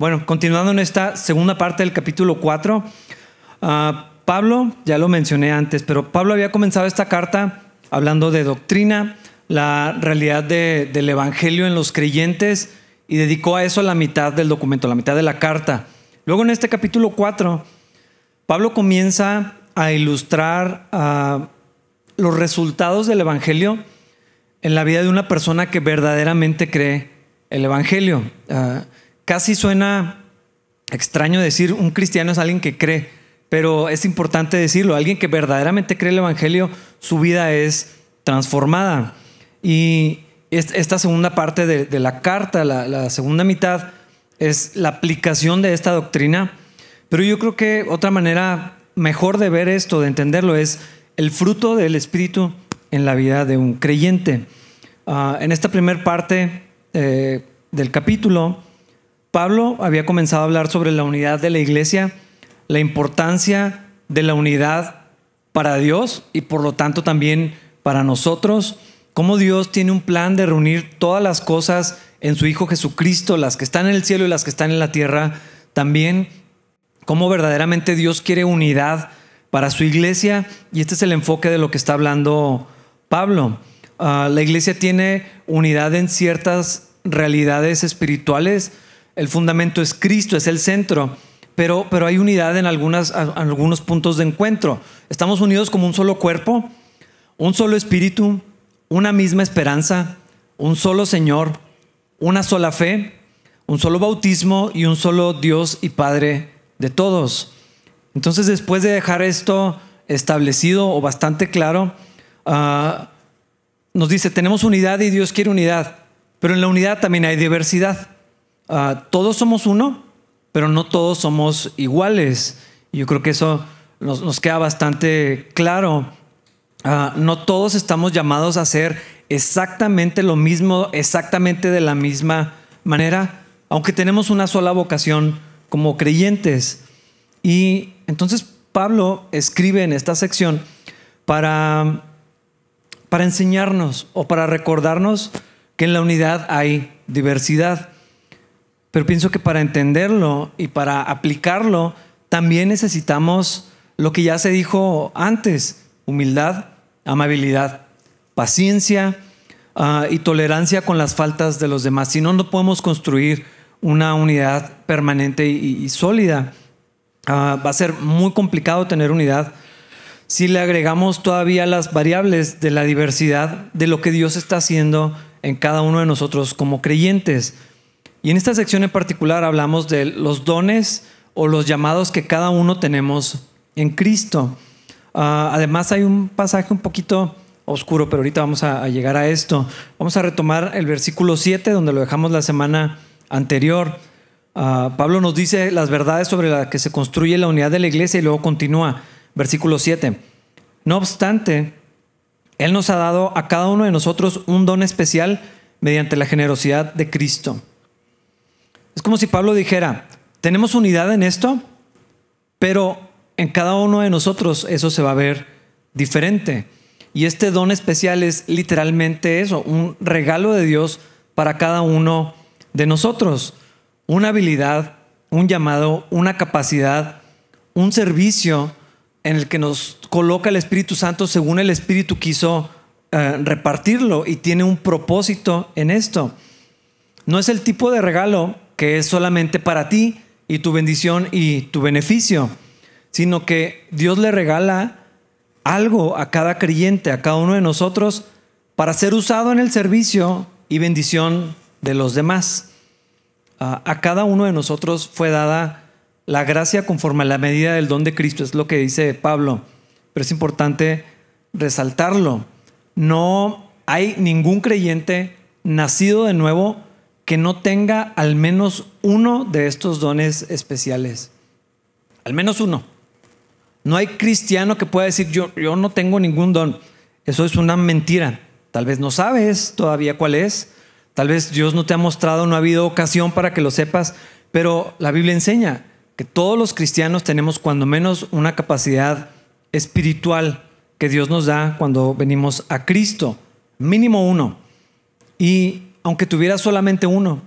Bueno, continuando en esta segunda parte del capítulo 4, ah, Pablo, ya lo mencioné antes, pero Pablo había comenzado esta carta hablando de doctrina, la realidad del Evangelio en los creyentes y dedicó a eso la mitad del documento, la mitad de la carta. Luego en este capítulo 4, Pablo comienza a ilustrar ah, los resultados del Evangelio en la vida de una persona que verdaderamente cree el Evangelio. Ah, casi suena extraño decir un cristiano es alguien que cree, pero es importante decirlo, alguien que verdaderamente cree el Evangelio, su vida es transformada. Y esta segunda parte de, la carta, la, segunda mitad, es la aplicación de esta doctrina. Pero yo creo que otra manera mejor de ver esto, de entenderlo, es el fruto del Espíritu en la vida de un creyente. Ah, en esta primera parte eh, del capítulo, Pablo había comenzado a hablar sobre la unidad de la iglesia, la importancia de la unidad para Dios y por lo tanto también para nosotros. Cómo Dios tiene un plan de reunir todas las cosas en su Hijo Jesucristo, las que están en el cielo y las que están en la tierra, también cómo verdaderamente Dios quiere unidad para su iglesia. Y este es el enfoque de lo que está hablando Pablo. Ah, la iglesia tiene unidad en ciertas realidades espirituales, el fundamento es Cristo, es el centro, pero, pero hay unidad en algunas, algunos puntos de encuentro. Estamos unidos como un solo cuerpo, un solo espíritu, una misma esperanza, un solo Señor, una sola fe, un solo bautismo y un solo Dios y Padre de todos. Entonces, después de dejar esto establecido o bastante claro, ah, nos dice, tenemos unidad y Dios quiere unidad, pero en la unidad también hay diversidad. Ah, todos somos uno, pero no todos somos iguales. Yo creo que eso nos, nos queda bastante claro. Ah, no todos estamos llamados a hacer exactamente lo mismo, exactamente de la misma manera, aunque tenemos una sola vocación como creyentes. Y entonces Pablo escribe en esta sección para, para enseñarnos o para recordarnos que en la unidad hay diversidad. Pero pienso que para entenderlo y para aplicarlo, también necesitamos lo que ya se dijo antes, humildad, amabilidad, paciencia ah, y tolerancia con las faltas de los demás. Si no, no podemos construir una unidad permanente y, sólida. Ah, va a ser muy complicado tener unidad si le agregamos todavía las variables de la diversidad de lo que Dios está haciendo en cada uno de nosotros como creyentes. Y en esta sección en particular hablamos de los dones o los llamados que cada uno tenemos en Cristo. Ah, además hay un pasaje un poquito oscuro, pero ahorita vamos a, llegar a esto. Vamos a retomar el versículo 7, donde lo dejamos la semana anterior. Ah, Pablo nos dice las verdades sobre las que se construye la unidad de la iglesia y luego continúa, versículo 7. No obstante, Él nos ha dado a cada uno de nosotros un don especial mediante la generosidad de Cristo. Es como si Pablo dijera, tenemos unidad en esto, pero en cada uno de nosotros eso se va a ver diferente. Y este don especial es literalmente eso, un regalo de Dios para cada uno de nosotros. Una habilidad, un llamado, una capacidad, un servicio en el que nos coloca el Espíritu Santo según el Espíritu quiso eh, repartirlo y tiene un propósito en esto. No es el tipo de regalo que es solamente para ti y tu bendición y tu beneficio sino que Dios le regala algo a cada creyente, a cada uno de nosotros, para ser usado en el servicio y bendición de los demás. A cada uno de nosotros fue dada la gracia conforme a la medida del don de Cristo, es lo que dice Pablo, pero es importante resaltarlo. No hay ningún creyente nacido de nuevo que no tenga al menos uno de estos dones especiales. Al menos uno. No hay cristiano que pueda decir yo, yo no tengo ningún don. Eso es una mentira. Tal vez no sabes todavía cuál es. Tal vez Dios no te ha mostrado, no ha habido ocasión para que lo sepas. Pero la Biblia enseña que todos los cristianos tenemos cuando menos una capacidad espiritual que Dios nos da cuando venimos a Cristo. Mínimo uno. Y aunque tuvieras solamente uno,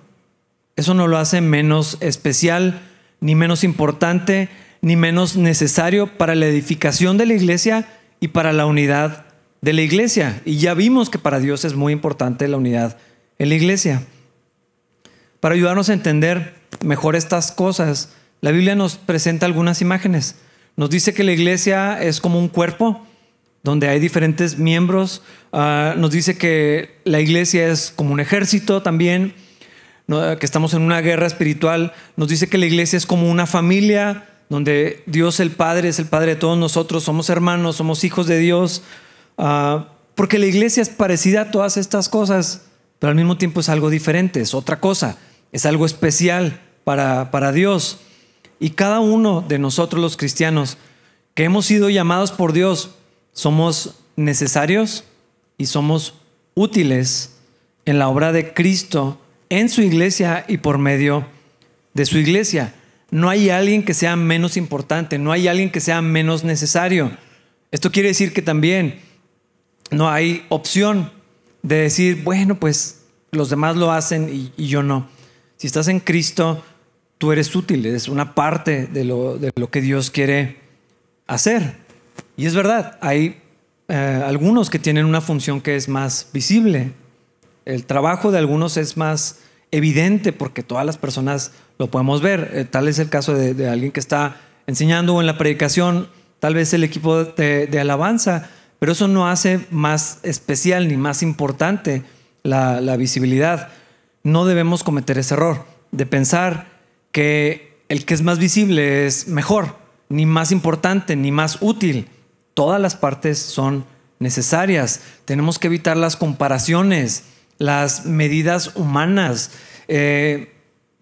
Eso no lo hace menos especial, ni menos importante, ni menos necesario para la edificación de la iglesia y para la unidad de la iglesia. Y ya vimos que para Dios es muy importante la unidad en la iglesia. Para ayudarnos a entender mejor estas cosas, la Biblia nos presenta algunas imágenes. Nos dice que la iglesia es como un cuerpo donde hay diferentes miembros. Ah, nos dice que la iglesia es como un ejército también, que estamos en una guerra espiritual. Nos dice que la iglesia es como una familia donde Dios el Padre es el Padre de todos nosotros, somos hermanos, somos hijos de Dios. Ah, porque la iglesia es parecida a todas estas cosas, pero al mismo tiempo es algo diferente, es otra cosa, es algo especial para, para Dios. Y cada uno de nosotros los cristianos que hemos sido llamados por Dios, somos necesarios y somos útiles en la obra de Cristo, en su iglesia y por medio de su iglesia. No hay alguien que sea menos importante, no hay alguien que sea menos necesario. Esto quiere decir que también no hay opción de decir, bueno, pues los demás lo hacen y, yo no. Si estás en Cristo, tú eres útil, es una parte de lo, de lo que Dios quiere hacer. Y es verdad, hay eh, algunos que tienen una función que es más visible. El trabajo de algunos es más evidente porque todas las personas lo podemos ver. Eh, tal es el caso de, alguien que está enseñando o en la predicación, tal vez el equipo de, alabanza, pero eso no hace más especial ni más importante la, la visibilidad. No debemos cometer ese error de pensar que el que es más visible es mejor, ni más importante, ni más útil. Todas las partes son necesarias. Tenemos que evitar las comparaciones, las medidas humanas. Eh,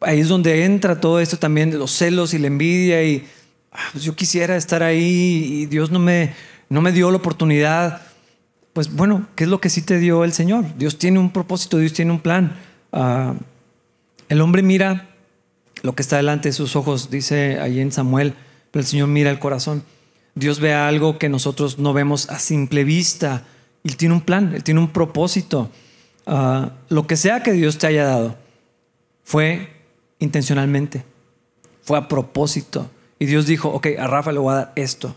ahí es donde entra todo esto también de los celos y la envidia y ah, pues yo quisiera estar ahí y Dios no me, no me dio la oportunidad. Pues bueno, ¿qué es lo que sí te dio el Señor? Dios tiene un propósito, Dios tiene un plan. Ah, el hombre mira lo que está delante de sus ojos, dice ahí en Samuel, pero el Señor mira el corazón. Dios ve algo que nosotros no vemos a simple vista. Él tiene un plan, Él tiene un propósito. Ah, lo que sea que Dios te haya dado fue intencionalmente, fue a propósito. Y Dios dijo, ok, a Rafa le voy a dar esto.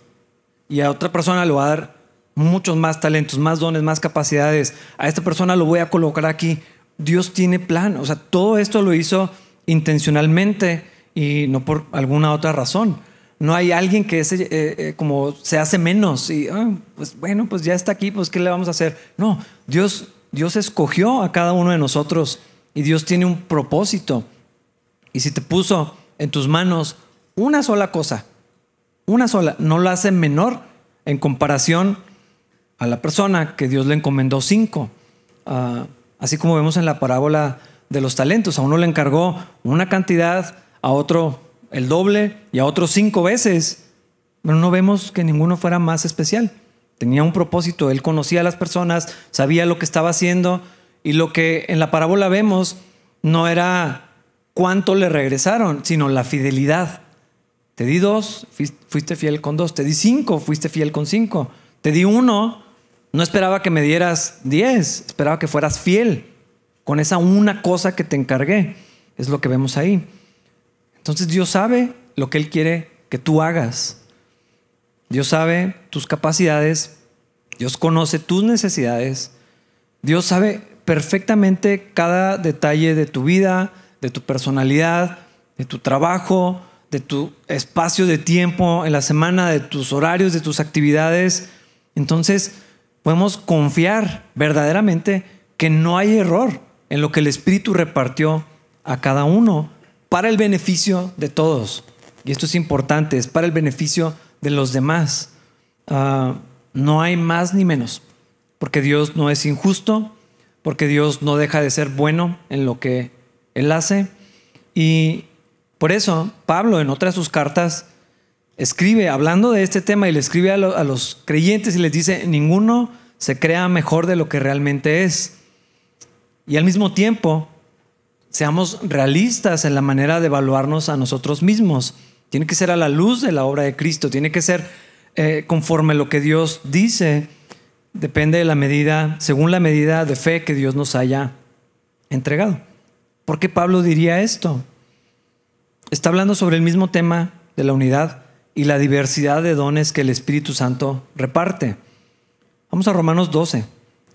Y a otra persona le voy a dar muchos más talentos, más dones, más capacidades. A esta persona lo voy a colocar aquí. Dios tiene plan. O sea, todo esto lo hizo intencionalmente y no por alguna otra razón. No hay alguien que ese, eh, eh, como se hace menos y, ah, pues bueno, pues ya está aquí, pues ¿qué le vamos a hacer? No, Dios, Dios escogió a cada uno de nosotros y Dios tiene un propósito. Y si te puso en tus manos una sola cosa, una sola, no la hace menor en comparación a la persona que Dios le encomendó cinco. Ah, así como vemos en la parábola de los talentos, a uno le encargó una cantidad, a otro el doble y a otros cinco veces, pero no vemos que ninguno fuera más especial. Tenía un propósito, él conocía a las personas, sabía lo que estaba haciendo y lo que en la parábola vemos no era cuánto le regresaron, sino la fidelidad. Te di dos, fuiste fiel con dos. Te di cinco, fuiste fiel con cinco. Te di uno, no esperaba que me dieras diez, esperaba que fueras fiel con esa una cosa que te encargué. Es lo que vemos ahí. Entonces Dios sabe lo que Él quiere que tú hagas. Dios sabe tus capacidades, Dios conoce tus necesidades, Dios sabe perfectamente cada detalle de tu vida, de tu personalidad, de tu trabajo, de tu espacio de tiempo en la semana, de tus horarios, de tus actividades. Entonces podemos confiar verdaderamente que no hay error en lo que el Espíritu repartió a cada uno para el beneficio de todos. Y esto es importante, es para el beneficio de los demás. Ah, no hay más ni menos, porque Dios no es injusto, porque Dios no deja de ser bueno en lo que Él hace. Y por eso Pablo en otra de sus cartas escribe, hablando de este tema, y le escribe a, a los creyentes y les dice, ninguno se crea mejor de lo que realmente es. Y al mismo tiempo, seamos realistas en la manera de evaluarnos a nosotros mismos. Tiene que ser a la luz de la obra de Cristo, tiene que ser eh, conforme lo que Dios dice. Depende de la medida, según la medida de fe que Dios nos haya entregado. ¿Por qué Pablo diría esto? Está hablando sobre el mismo tema de la unidad y la diversidad de dones que el Espíritu Santo reparte. Vamos a Romanos 12,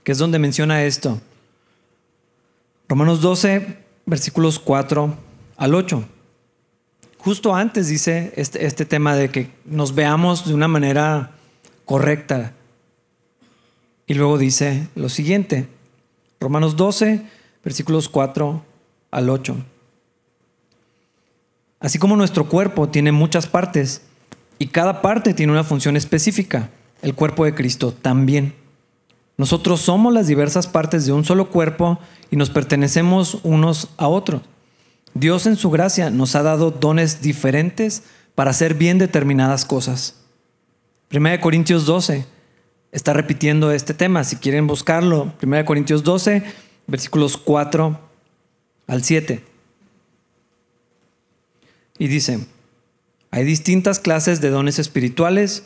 que es donde menciona esto. Romanos 12, versículos 4 al 8. Justo antes dice este, este tema de que nos veamos de una manera correcta. Y luego dice lo siguiente, Romanos 12, versículos 4 al 8. Así como nuestro cuerpo tiene muchas partes y cada parte tiene una función específica, el cuerpo de Cristo también. Nosotros somos las diversas partes de un solo cuerpo y nos pertenecemos unos a otros. Dios en su gracia nos ha dado dones diferentes para hacer bien determinadas cosas. 1 Corintios 12 está repitiendo este tema. Si quieren buscarlo, 1 Corintios 12, versículos 4 al 7. Y dice, hay distintas clases de dones espirituales,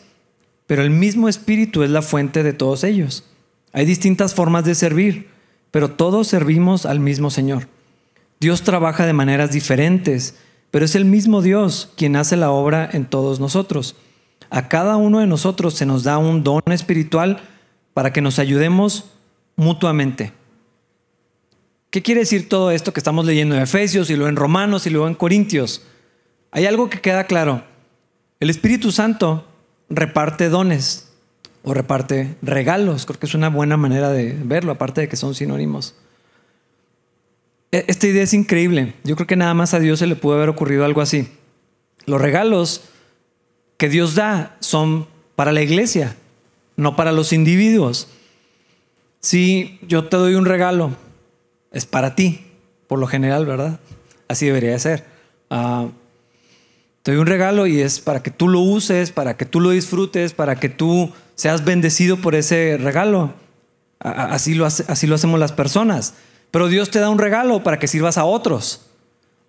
pero el mismo espíritu es la fuente de todos ellos. Hay distintas formas de servir, pero todos servimos al mismo Señor. Dios trabaja de maneras diferentes, pero es el mismo Dios quien hace la obra en todos nosotros. A cada uno de nosotros se nos da un don espiritual para que nos ayudemos mutuamente. ¿Qué quiere decir todo esto que estamos leyendo en Efesios y luego en Romanos y luego en Corintios? Hay algo que queda claro. El Espíritu Santo reparte dones o reparte regalos. Creo que es una buena manera de verlo, aparte de que son sinónimos. E, esta idea es increíble. Yo creo que nada más a Dios se le pudo haber ocurrido algo así. Los regalos que Dios da son para la iglesia, no para los individuos. Si yo te doy un regalo, es para ti, por lo general, ¿verdad? Así debería ser. Ah, te doy un regalo y es para que tú lo uses, para que tú lo disfrutes, para que tú seas bendecido por ese regalo. Así lo, así lo hacemos las personas. Pero Dios te da un regalo para que sirvas a otros.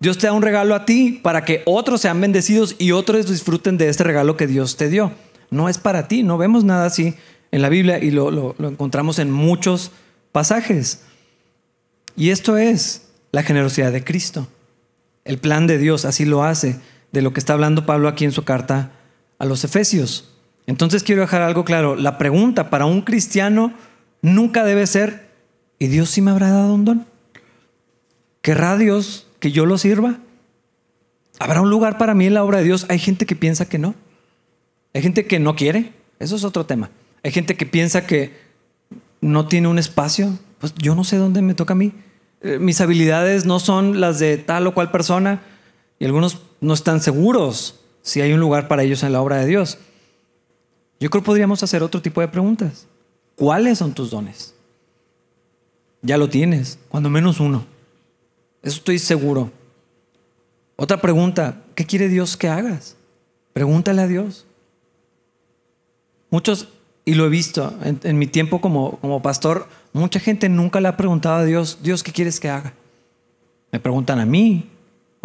Dios te da un regalo a ti para que otros sean bendecidos y otros disfruten de este regalo que Dios te dio. No es para ti, no vemos nada así en la Biblia y lo, lo encontramos en muchos pasajes. Y esto es la generosidad de Cristo. El plan de Dios así lo hace de lo que está hablando Pablo aquí en su carta a los Efesios. Entonces quiero dejar algo claro. La pregunta para un cristiano nunca debe ser, ¿y Dios sí me habrá dado un don? ¿Querrá Dios que yo lo sirva? ¿Habrá un lugar para mí en la obra de Dios? Hay gente que piensa que no. Hay gente que no quiere. Eso es otro tema. Hay gente que piensa que no tiene un espacio. Pues yo no sé dónde me toca a mí. Eh, mis habilidades no son las de tal o cual persona y algunos no están seguros si hay un lugar para ellos en la obra de Dios. Yo creo que podríamos hacer otro tipo de preguntas. ¿Cuáles son tus dones? Ya lo tienes, cuando menos uno. Eso estoy seguro. Otra pregunta, ¿qué quiere Dios que hagas? Pregúntale a Dios. Muchos, y lo he visto en, mi tiempo como, como pastor, mucha gente nunca le ha preguntado a Dios, Dios, ¿qué quieres que haga? Me preguntan a mí,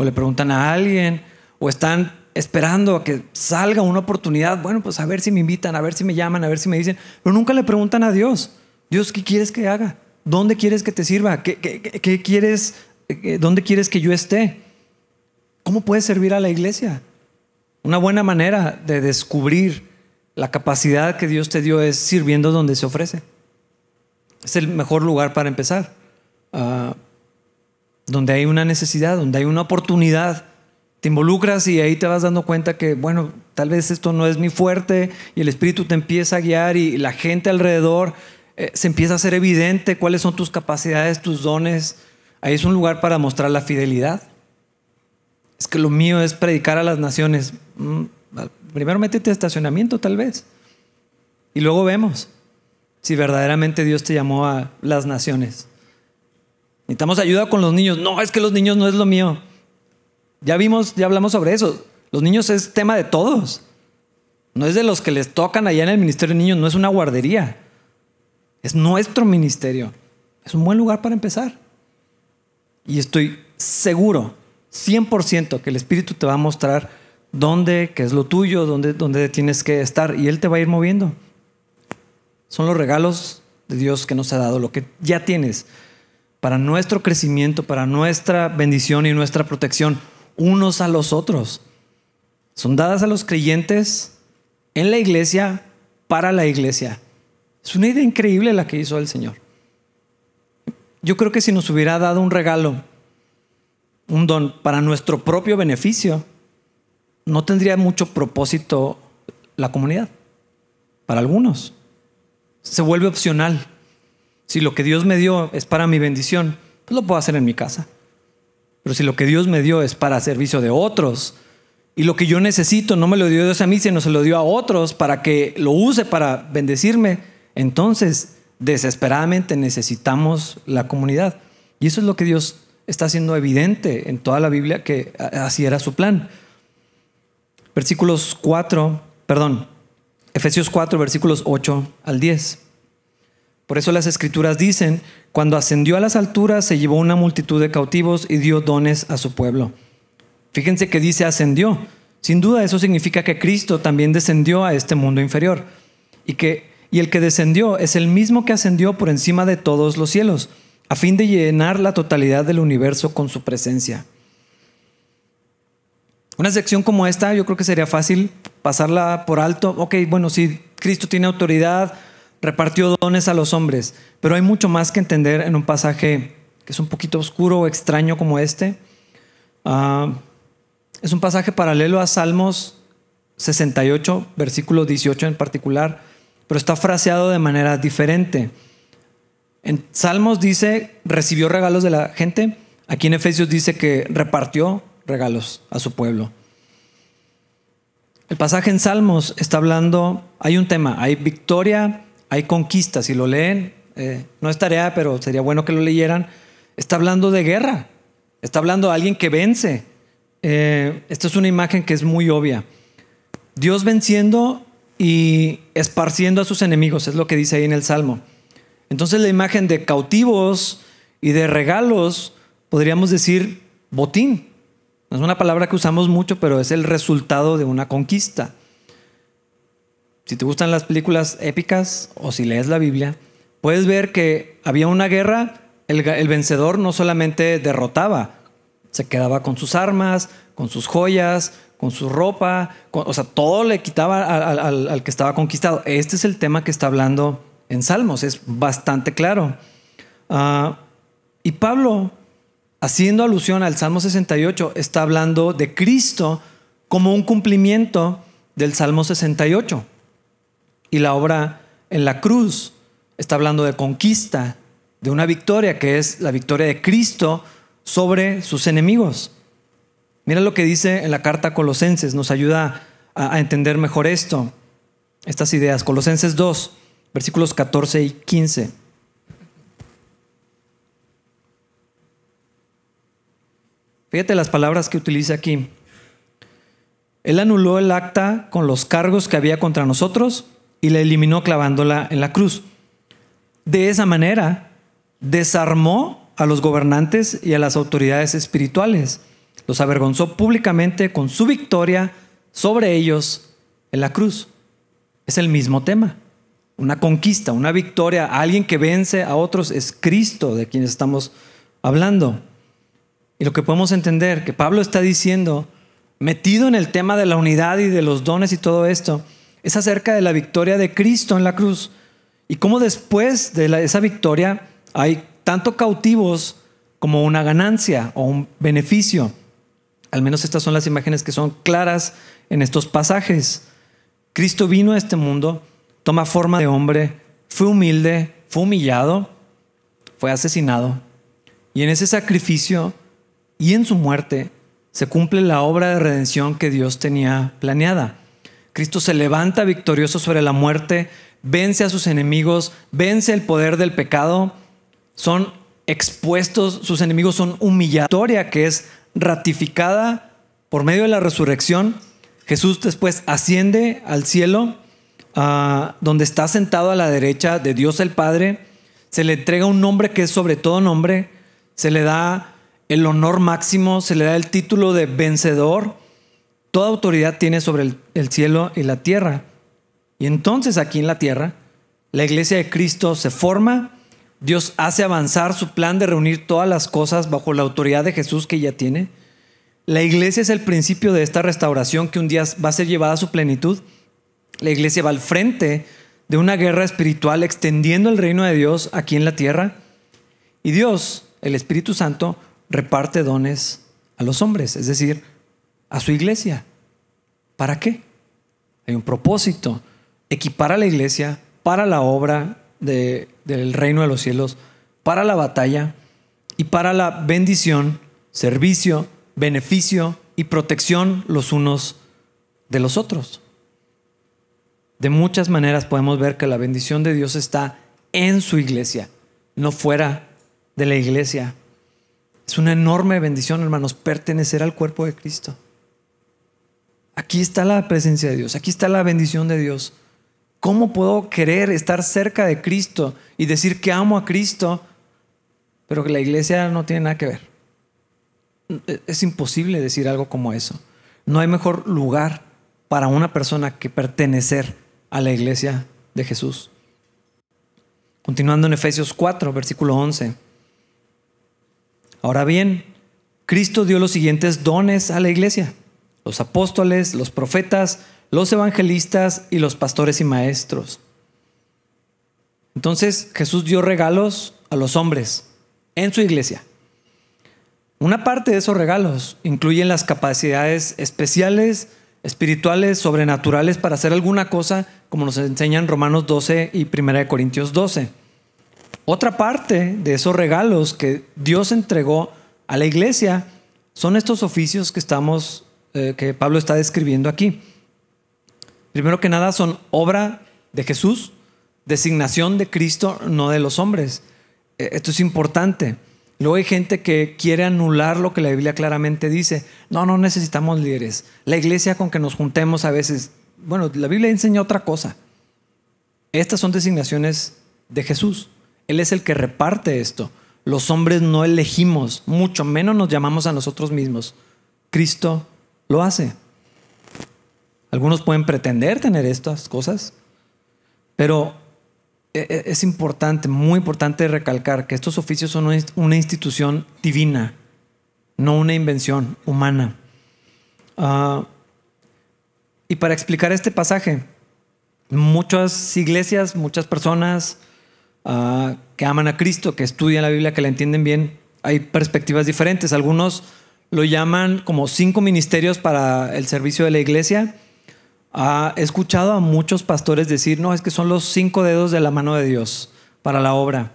o le preguntan a alguien, o están esperando a que salga una oportunidad, bueno, pues a ver si me invitan, a ver si me llaman, a ver si me dicen, pero nunca le preguntan a Dios, Dios, ¿qué quieres que haga? ¿Dónde quieres que te sirva? ¿Qué, qué, quieres? Eh, ¿Dónde quieres que yo esté? ¿Cómo puedes servir a la iglesia? Una buena manera de descubrir la capacidad que Dios te dio es sirviendo donde se ofrece. Es el mejor lugar para empezar. Uh, donde hay una necesidad, donde hay una oportunidad, te involucras y ahí te vas dando cuenta que, bueno, tal vez esto no es mi fuerte y el Espíritu te empieza a guiar y la gente alrededor eh, se empieza a hacer evidente cuáles son tus capacidades, tus dones. Ahí es un lugar para mostrar la fidelidad. Es que lo mío es predicar a las naciones. Mm, primero métete a estacionamiento tal vez y luego vemos si verdaderamente Dios te llamó a las naciones. Necesitamos ayuda con los niños. No, es que los niños no es lo mío. Ya vimos, ya hablamos sobre eso. Los niños es tema de todos. No es de los que les tocan allá en el Ministerio de Niños, no es una guardería. Es nuestro ministerio. Es un buen lugar para empezar. Y estoy seguro, 100%, que el Espíritu te va a mostrar dónde, qué es lo tuyo, dónde, dónde tienes que estar. Y Él te va a ir moviendo. Son los regalos de Dios que nos ha dado, lo que ya tienes. Para nuestro crecimiento, para nuestra bendición y nuestra protección unos a los otros. Son dadas a los creyentes en la iglesia, para la iglesia. Es una idea increíble la que hizo el Señor. Yo creo que si nos hubiera dado un regalo, un don para nuestro propio beneficio, no tendría mucho propósito la comunidad. Para algunos. Se vuelve opcional. Si lo que Dios me dio es para mi bendición, pues lo puedo hacer en mi casa. Pero si lo que Dios me dio es para servicio de otros, y lo que yo necesito no me lo dio Dios a mí, sino se lo dio a otros para que lo use para bendecirme, entonces desesperadamente necesitamos la comunidad. Y eso es lo que Dios está haciendo evidente en toda la Biblia, que así era su plan. Versículos 4, perdón, Efesios 4, versículos 8 al 10. Por eso las escrituras dicen, cuando ascendió a las alturas se llevó una multitud de cautivos y dio dones a su pueblo. Fíjense que dice ascendió. Sin duda eso significa que Cristo también descendió a este mundo inferior. Y, que, y el que descendió es el mismo que ascendió por encima de todos los cielos, a fin de llenar la totalidad del universo con su presencia. Una sección como esta yo creo que sería fácil pasarla por alto. Ok, bueno, sí, Cristo tiene autoridad, repartió dones a los hombres, pero hay mucho más que entender en un pasaje que es un poquito oscuro o extraño como este. Ah, es un pasaje paralelo a Salmos 68, versículo 18 en particular, pero está fraseado de manera diferente. En Salmos dice, recibió regalos de la gente. Aquí en Efesios dice que repartió regalos a su pueblo. El pasaje en Salmos está hablando, hay un tema, hay victoria, hay conquista. Si lo leen, eh, no es tarea, pero sería bueno que lo leyeran. Está hablando de guerra, está hablando de alguien que vence, eh, esta es una imagen que es muy obvia. Dios venciendo y esparciendo a sus enemigos, es lo que dice ahí en el Salmo. Entonces la imagen de cautivos y de regalos, podríamos decir botín. No es una palabra que usamos mucho, pero es el resultado de una conquista. Si te gustan las películas épicas o si lees la Biblia, puedes ver que había una guerra, el vencedor no solamente derrotaba, se quedaba con sus armas, con sus joyas, con su ropa, o sea, todo le quitaba al, que estaba conquistado. Este es el tema que está hablando en Salmos, es bastante claro. Ah, y Pablo, haciendo alusión al Salmo 68, está hablando de Cristo como un cumplimiento del Salmo 68. Y la obra en la cruz está hablando de conquista, de una victoria que es la victoria de Cristo sobre sus enemigos. Mira lo que dice en la carta a Colosenses, nos ayuda a, entender mejor esto, estas ideas. Colosenses 2, versículos 14 y 15. Fíjate las palabras que utiliza aquí. Él anuló el acta con los cargos que había contra nosotros y la eliminó clavándola en la cruz. De esa manera, desarmó a los gobernantes y a las autoridades espirituales. Los avergonzó públicamente con su victoria sobre ellos en la cruz. Es el mismo tema. Una conquista, una victoria, alguien que vence a otros es Cristo de quien estamos hablando. Y lo que podemos entender, que Pablo está diciendo, metido en el tema de la unidad y de los dones y todo esto, es acerca de la victoria de Cristo en la cruz. Y cómo después de esa victoria hay tanto cautivos como una ganancia o un beneficio. Al menos estas son las imágenes que son claras en estos pasajes. Cristo vino a este mundo, toma forma de hombre, fue humilde, fue humillado, fue asesinado. Y en ese sacrificio y en su muerte se cumple la obra de redención que Dios tenía planeada. Cristo se levanta victorioso sobre la muerte, vence a sus enemigos, vence el poder del pecado son expuestos, sus enemigos son humillatoria que es ratificada por medio de la resurrección. Jesús después asciende al cielo, ah, donde está sentado a la derecha de Dios el Padre. Se le entrega un nombre que es sobre todo nombre. Se le da el honor máximo, se le da el título de vencedor. Toda autoridad tiene sobre el cielo y la tierra. Y entonces aquí en la tierra, la iglesia de Cristo se forma Dios hace avanzar su plan de reunir todas las cosas bajo la autoridad de Jesús que ya tiene. La iglesia es el principio de esta restauración que un día va a ser llevada a su plenitud. La iglesia va al frente de una guerra espiritual extendiendo el reino de Dios aquí en la tierra. Y Dios, el Espíritu Santo, reparte dones a los hombres, es decir, a su iglesia. ¿Para qué? Hay un propósito, equipar a la iglesia para la obra del reino de los cielos, para la batalla y para la bendición, servicio, beneficio y protección los unos de los otros. De muchas maneras podemos ver que la bendición de Dios está en su iglesia, no fuera de la iglesia. Es una enorme bendición, hermanos, pertenecer al cuerpo de Cristo. Aquí está la presencia de Dios, aquí está la bendición de Dios. ¿Cómo puedo querer estar cerca de Cristo y decir que amo a Cristo, pero que la iglesia no tiene nada que ver? Es imposible decir algo como eso. No hay mejor lugar para una persona que pertenecer a la iglesia de Jesús. Continuando en Efesios 4, versículo 11. Ahora bien, Cristo dio los siguientes dones a la iglesia. Los apóstoles, los profetas, los evangelistas y los pastores y maestros. Entonces Jesús dio regalos a los hombres en su iglesia. Una parte de esos regalos incluyen las capacidades especiales espirituales, sobrenaturales para hacer alguna cosa, como nos enseñan Romanos 12 y 1 Corintios 12. Otra parte de esos regalos que Dios entregó a la iglesia son estos oficios que estamos, eh, que Pablo está describiendo aquí. Primero que nada son obra de Jesús, designación de Cristo, no de los hombres. Eh, esto es importante. Luego hay gente que quiere anular lo que la Biblia claramente dice. No, no necesitamos líderes. La iglesia con que nos juntemos a veces, bueno, la Biblia enseña otra cosa. Estas son designaciones de Jesús. Él es el que reparte esto. Los hombres no elegimos, mucho menos nos llamamos a nosotros mismos. Cristo lo hace. Algunos pueden pretender tener estas cosas, pero e, e, es importante, muy importante recalcar que estos oficios son una institución divina, no una invención humana. Ah, y para explicar este pasaje, muchas iglesias, muchas personas ah, que aman a Cristo, que estudian la Biblia, que la entienden bien, hay perspectivas diferentes. Algunos lo llaman como cinco ministerios para el servicio de la iglesia he escuchado a muchos pastores decir, no, es que son los cinco dedos de la mano de Dios para la obra.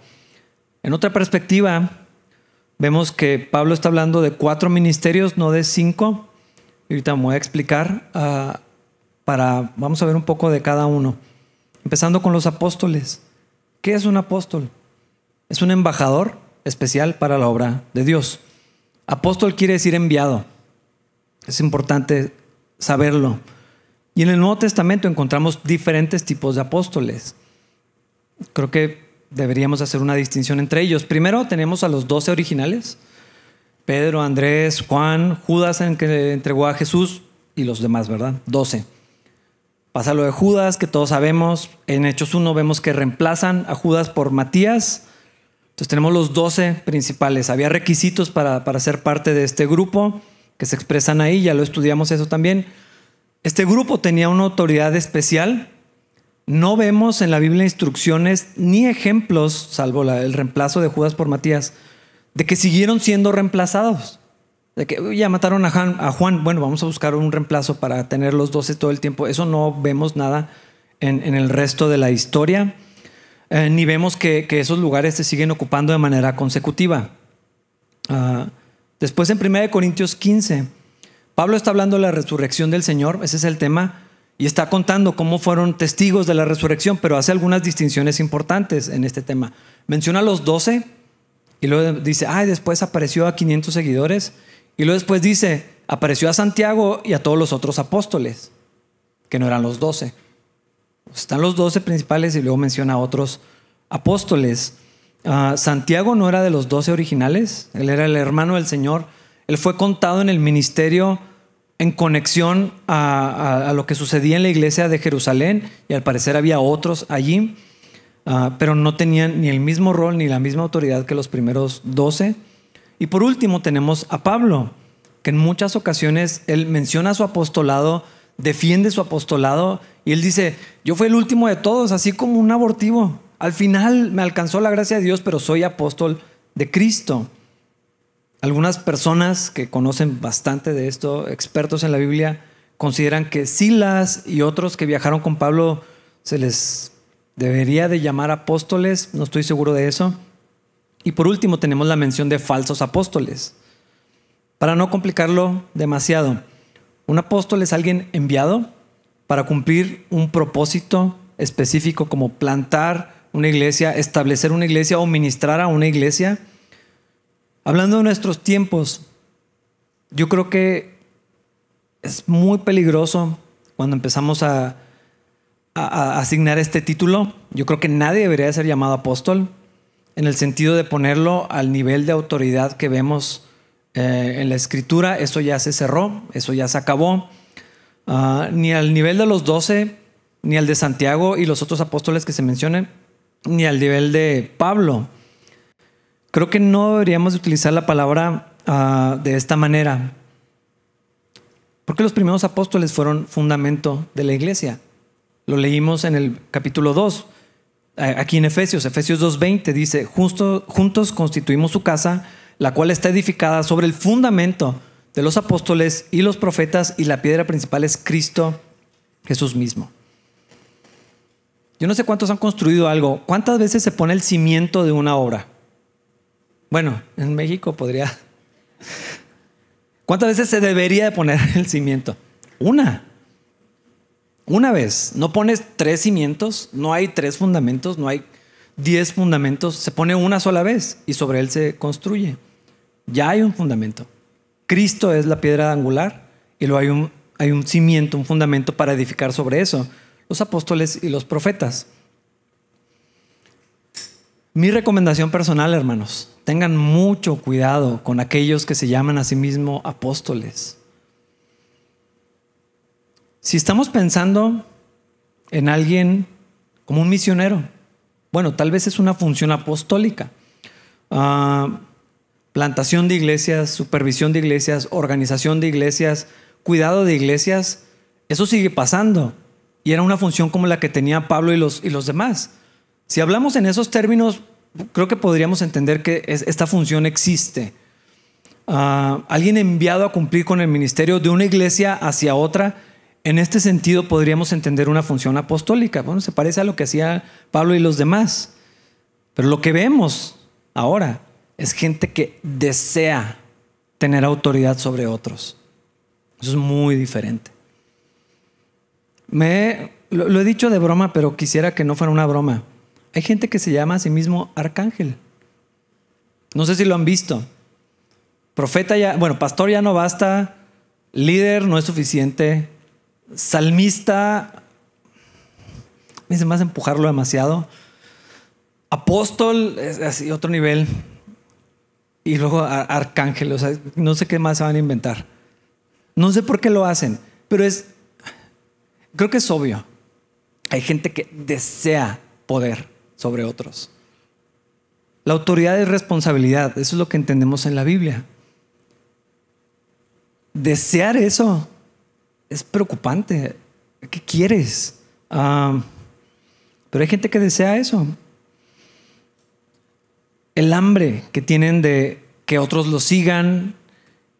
En otra perspectiva, vemos que Pablo está hablando de cuatro ministerios, no de cinco. Y ahorita me voy a explicar ah, para, vamos a ver un poco de cada uno. Empezando con los apóstoles. ¿Qué es un apóstol? Es un embajador especial para la obra de Dios. Apóstol quiere decir enviado. Es importante saberlo. Y en el Nuevo Testamento encontramos diferentes tipos de apóstoles. Creo que deberíamos hacer una distinción entre ellos. Primero tenemos a los doce originales, Pedro, Andrés, Juan, Judas en que entregó a Jesús y los demás, ¿verdad? Doce. Pasa lo de Judas, que todos sabemos. En Hechos 1 vemos que reemplazan a Judas por Matías. Entonces tenemos los doce principales. Había requisitos para, para ser parte de este grupo que se expresan ahí, ya lo estudiamos eso también. Este grupo tenía una autoridad especial. No vemos en la Biblia instrucciones ni ejemplos, salvo el reemplazo de Judas por Matías, de que siguieron siendo reemplazados. De que ya mataron a Juan, bueno, vamos a buscar un reemplazo para tener los doce todo el tiempo. Eso no vemos nada en, el resto de la historia, eh, ni vemos que, esos lugares se siguen ocupando de manera consecutiva. Ah, después en 1 Corintios 15 Pablo está hablando de la resurrección del Señor, ese es el tema, y está contando cómo fueron testigos de la resurrección, pero hace algunas distinciones importantes en este tema. Menciona a los doce y luego dice, ay, después apareció a 500 seguidores, y luego después dice, apareció a Santiago y a todos los otros apóstoles, que no eran los doce. Están los doce principales y luego menciona a otros apóstoles. Ah, Santiago no era de los doce originales, él era el hermano del Señor él fue contado en el ministerio en conexión a, lo que sucedía en la iglesia de Jerusalén y al parecer había otros allí. ah, pero no tenían ni el mismo rol ni la misma autoridad que los primeros doce. Y por último tenemos a Pablo, que en muchas ocasiones él menciona su apostolado, defiende su apostolado y él dice, yo fui el último de todos, así como un abortivo. Al final me alcanzó la gracia de Dios, pero soy apóstol de Cristo. Algunas personas que conocen bastante de esto, expertos en la Biblia, consideran que Silas y otros que viajaron con Pablo se les debería de llamar apóstoles, no estoy seguro de eso. Y por último tenemos la mención de falsos apóstoles. Para no complicarlo demasiado, un apóstol es alguien enviado para cumplir un propósito específico como plantar una iglesia, establecer una iglesia o ministrar a una iglesia. Hablando de nuestros tiempos, yo creo que es muy peligroso cuando empezamos a, asignar este título. Yo creo que nadie debería ser llamado apóstol en el sentido de ponerlo al nivel de autoridad que vemos eh, en la escritura. Eso ya se cerró, eso ya se acabó. Ah, ni al nivel de los doce, ni al de Santiago y los otros apóstoles que se mencionen, ni al nivel de Pablo. Creo que no deberíamos utilizar la palabra ah, de esta manera. Porque los primeros apóstoles fueron fundamento de la iglesia. Lo leímos en el capítulo 2, aquí en Efesios, Efesios 2.20 dice, juntos constituimos su casa, la cual está edificada sobre el fundamento de los apóstoles y los profetas y la piedra principal es Cristo Jesús mismo. Yo no sé cuántos han construido algo. ¿Cuántas veces se pone el cimiento de una obra? Bueno, en México podría ¿Cuántas veces se debería de poner el cimiento? Una. Una vez. No pones tres cimientos, no hay tres fundamentos, no hay diez fundamentos, se pone una sola vez y sobre él se construye. Ya hay un fundamento. Cristo es la piedra angular y luego hay un, hay un cimiento, un fundamento para edificar sobre eso. Los apóstoles y los profetas. Mi recomendación personal, hermanos, tengan mucho cuidado con aquellos que se llaman a sí mismos apóstoles. Si estamos pensando en alguien como un misionero, bueno, tal vez es una función apostólica. Ah, plantación de iglesias, supervisión de iglesias, organización de iglesias, cuidado de iglesias, eso sigue pasando. Y era una función como la que tenía Pablo y los, y los demás. Si hablamos en esos términos, creo que podríamos entender que esta función existe. Ah, alguien enviado a cumplir con el ministerio de una iglesia hacia otra, en este sentido podríamos entender una función apostólica. Bueno, se parece a lo que hacía Pablo y los demás. Pero lo que vemos ahora es gente que desea tener autoridad sobre otros. Eso es muy diferente. Me, lo he dicho de broma, pero quisiera que no fuera una broma. Hay gente que se llama a sí mismo arcángel. No sé si lo han visto. Profeta ya, bueno, pastor ya no basta, líder no es suficiente, salmista, me dice más empujarlo demasiado, apóstol es así, otro nivel, y luego arcángel, no sé qué más se van a inventar. No sé por qué lo hacen, pero es, creo que es obvio. Hay gente que desea poder sobre otros. La autoridad es responsabilidad, eso es lo que entendemos en la Biblia. Desear eso es preocupante. ¿Qué quieres? Ah, pero hay gente que desea eso. El hambre que tienen de que otros los sigan,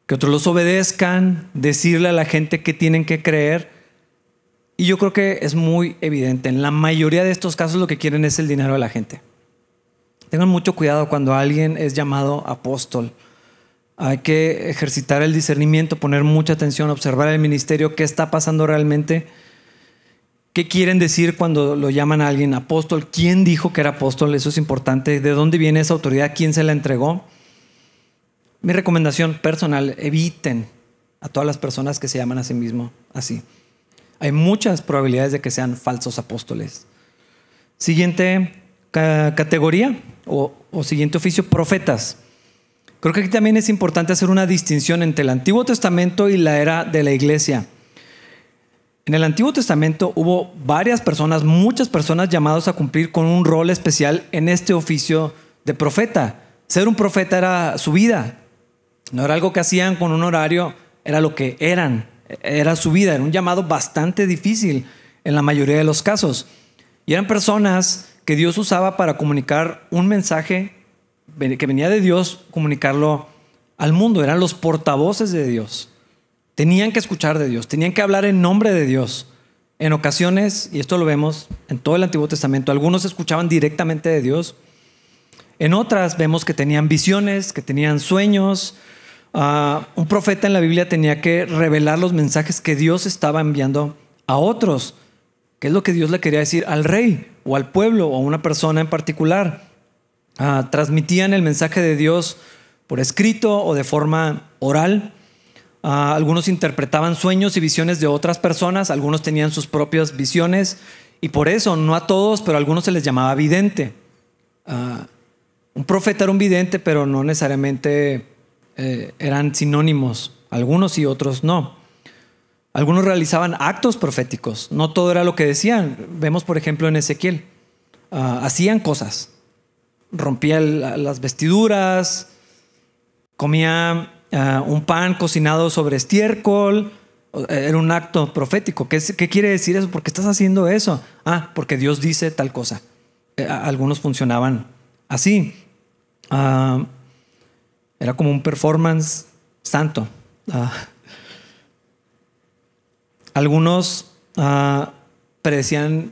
que otros los obedezcan, decirle a la gente que tienen que creer. Y yo creo que es muy evidente. En la mayoría de estos casos lo que quieren es el dinero de la gente. Tengan mucho cuidado cuando alguien es llamado apóstol. Hay que ejercitar el discernimiento, poner mucha atención, observar el ministerio, qué está pasando realmente, qué quieren decir cuando lo llaman a alguien apóstol, quién dijo que era apóstol, eso es importante, de dónde viene esa autoridad, quién se la entregó. Mi recomendación personal, eviten a todas las personas que se llaman a sí mismo así hay muchas probabilidades de que sean falsos apóstoles. Siguiente categoría o, siguiente oficio, profetas. Creo que aquí también es importante hacer una distinción entre el Antiguo Testamento y la era de la iglesia. En el Antiguo Testamento hubo varias personas, muchas personas llamados a cumplir con un rol especial en este oficio de profeta. Ser un profeta era su vida, no era algo que hacían con un horario, era lo que eran, era su vida, era un llamado bastante difícil en la mayoría de los casos. Y eran personas que Dios usaba para comunicar un mensaje que venía de Dios, comunicarlo al mundo, eran los portavoces de Dios. Tenían que escuchar de Dios, tenían que hablar en nombre de Dios. En ocasiones, y esto lo vemos en todo el Antiguo Testamento, algunos escuchaban directamente de Dios. En otras vemos que tenían visiones, que tenían sueños. Ah, un profeta en la Biblia tenía que revelar los mensajes que Dios estaba enviando a otros. ¿Qué es lo que Dios le quería decir al rey o al pueblo o a una persona en particular? Ah, transmitían el mensaje de Dios por escrito o de forma oral. Ah, algunos interpretaban sueños y visiones de otras personas, algunos tenían sus propias visiones y por eso, no a todos, pero a algunos se les llamaba vidente. Ah, un profeta era un vidente, pero no necesariamente eh, eran sinónimos, algunos y otros no. Algunos realizaban actos proféticos, no todo era lo que decían. Vemos, por ejemplo, en Ezequiel, ah, hacían cosas, rompían las vestiduras, comía Ah, un pan cocinado sobre estiércol. Era un acto profético. ¿Qué, quiere decir eso? ¿Por qué estás haciendo eso? Ah, porque Dios dice tal cosa. Eh, algunos funcionaban así. Ah, era como un performance santo. Ah, algunos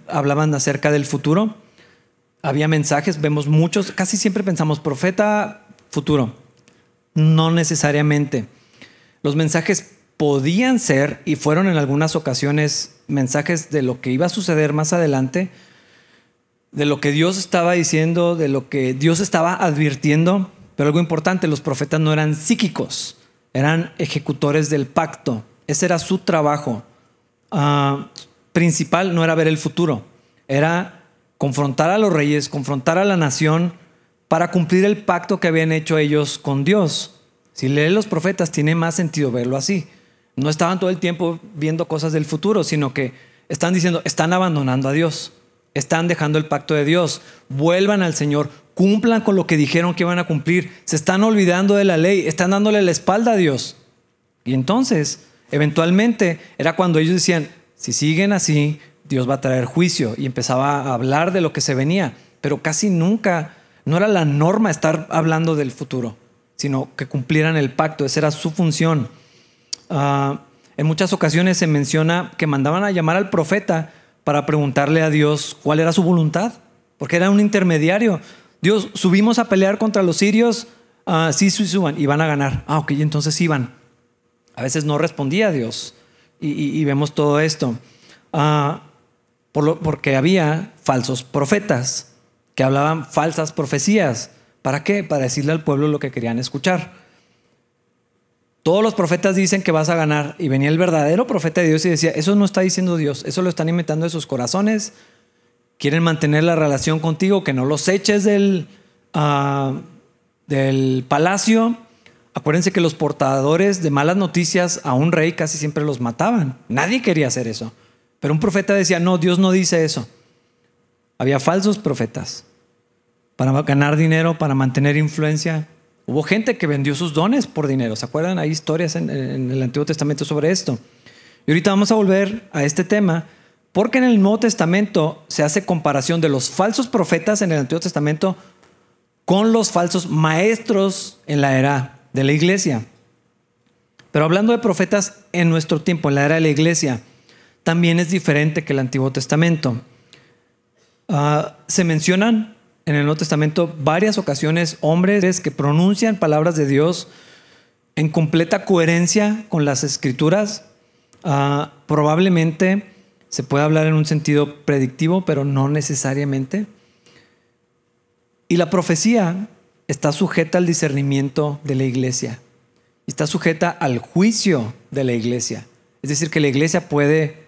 hablaban acerca del futuro. Había mensajes, vemos muchos, casi siempre pensamos profeta futuro. No necesariamente. Los mensajes podían ser, y fueron en algunas ocasiones, mensajes de lo que iba a suceder más adelante, de lo que Dios estaba diciendo, de lo que Dios estaba advirtiendo. Pero algo importante, los profetas no eran psíquicos, eran ejecutores del pacto. Ese era su trabajo. Ah, principal no era ver el futuro, era confrontar a los reyes, confrontar a la nación para cumplir el pacto que habían hecho ellos con Dios. Si leen los profetas, tiene más sentido verlo así. No estaban todo el tiempo viendo cosas del futuro, sino que están diciendo, están abandonando a Dios, están dejando el pacto de Dios, vuelvan al Señor, cumplan con lo que dijeron que iban a cumplir, se están olvidando de la ley, están dándole la espalda a Dios. Y entonces, eventualmente, era cuando ellos decían, si siguen así, Dios va a traer juicio y empezaba a hablar de lo que se venía, pero casi nunca no era la norma estar hablando del futuro, sino que cumplieran el pacto. Esa era su función. Ah, en muchas ocasiones se menciona que mandaban a llamar al profeta para preguntarle a Dios cuál era su voluntad, porque era un intermediario. Dios, subimos a pelear contra los sirios, uh, sí, sí, suban, y van a ganar. Ah, ok, entonces iban. A veces no respondía Dios. Y, vemos todo esto. Ah, por porque había falsos profetas que hablaban falsas profecías. ¿Para qué? Para decirle al pueblo lo que querían escuchar. Todos los profetas dicen que vas a ganar y venía el verdadero profeta de Dios y decía, eso no está diciendo Dios, eso lo están inventando de sus corazones, quieren mantener la relación contigo, que no los eches del, ah, del palacio. Acuérdense que los portadores de malas noticias a un rey casi siempre los mataban. Nadie quería hacer eso. Pero un profeta decía, no, Dios no dice eso. Había falsos profetas para ganar dinero, para mantener influencia. Hubo gente que vendió sus dones por dinero. ¿Se acuerdan? Hay historias en, el Antiguo Testamento sobre esto. Y ahorita vamos a volver a este tema porque en el Nuevo Testamento se hace comparación de los falsos profetas en el Antiguo Testamento con los falsos maestros en la era de la iglesia. Pero hablando de profetas en nuestro tiempo, en la era de la iglesia, también es diferente que el Antiguo Testamento. Ah, se mencionan en el Nuevo Testamento varias ocasiones hombres que pronuncian palabras de Dios en completa coherencia con las escrituras. Ah, probablemente se puede hablar en un sentido predictivo, pero no necesariamente. Y la profecía está sujeta al discernimiento de la iglesia. Está sujeta al juicio de la iglesia. Es decir, que la iglesia puede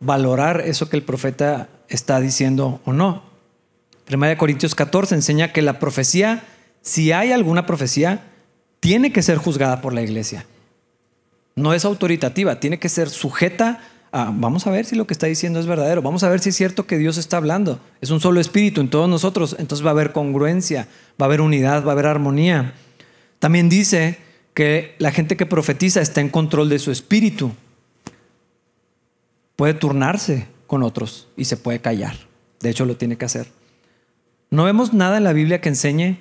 valorar eso que el profeta está diciendo o no. Primera de Corintios 14 enseña que la profecía, si hay alguna profecía, tiene que ser juzgada por la iglesia. No es autoritativa, tiene que ser sujeta Ah, vamos a ver si lo que está diciendo es verdadero. Vamos a ver si es cierto que Dios está hablando. Es un solo espíritu en todos nosotros. Entonces va a haber congruencia, va a haber unidad, va a haber armonía. También dice que la gente que profetiza está en control de su espíritu. Puede turnarse con otros y se puede callar. De hecho, lo tiene que hacer. No vemos nada en la Biblia que enseñe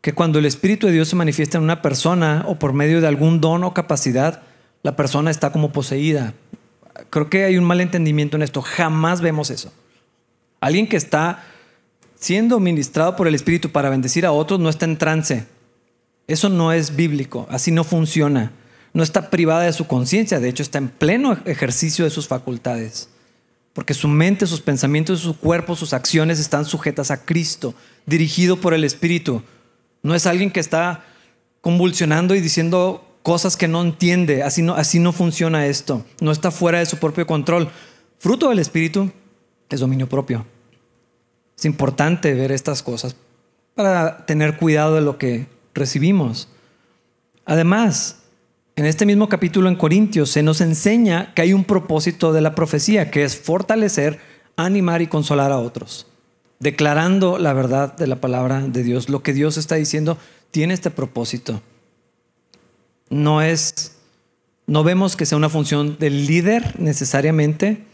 que cuando el Espíritu de Dios se manifiesta en una persona o por medio de algún don o capacidad, la persona está como poseída. Creo que hay un mal entendimiento en esto. Jamás vemos eso. Alguien que está siendo ministrado por el Espíritu para bendecir a otros no está en trance. Eso no es bíblico. Así no funciona. No está privada de su conciencia. De hecho, está en pleno ejercicio de sus facultades. Porque su mente, sus pensamientos, su cuerpo, sus acciones están sujetas a Cristo, dirigido por el Espíritu. No es alguien que está convulsionando y diciendo cosas que no entiende. Así no, así no funciona esto. No está fuera de su propio control. Fruto del Espíritu es dominio propio. Es importante ver estas cosas para tener cuidado de lo que recibimos. Además, en este mismo capítulo en Corintios se nos enseña que hay un propósito de la profecía, que es fortalecer, animar y consolar a otros declarando la verdad de la palabra de Dios. Lo que Dios está diciendo tiene este propósito. No es, no vemos que sea una función del líder necesariamente.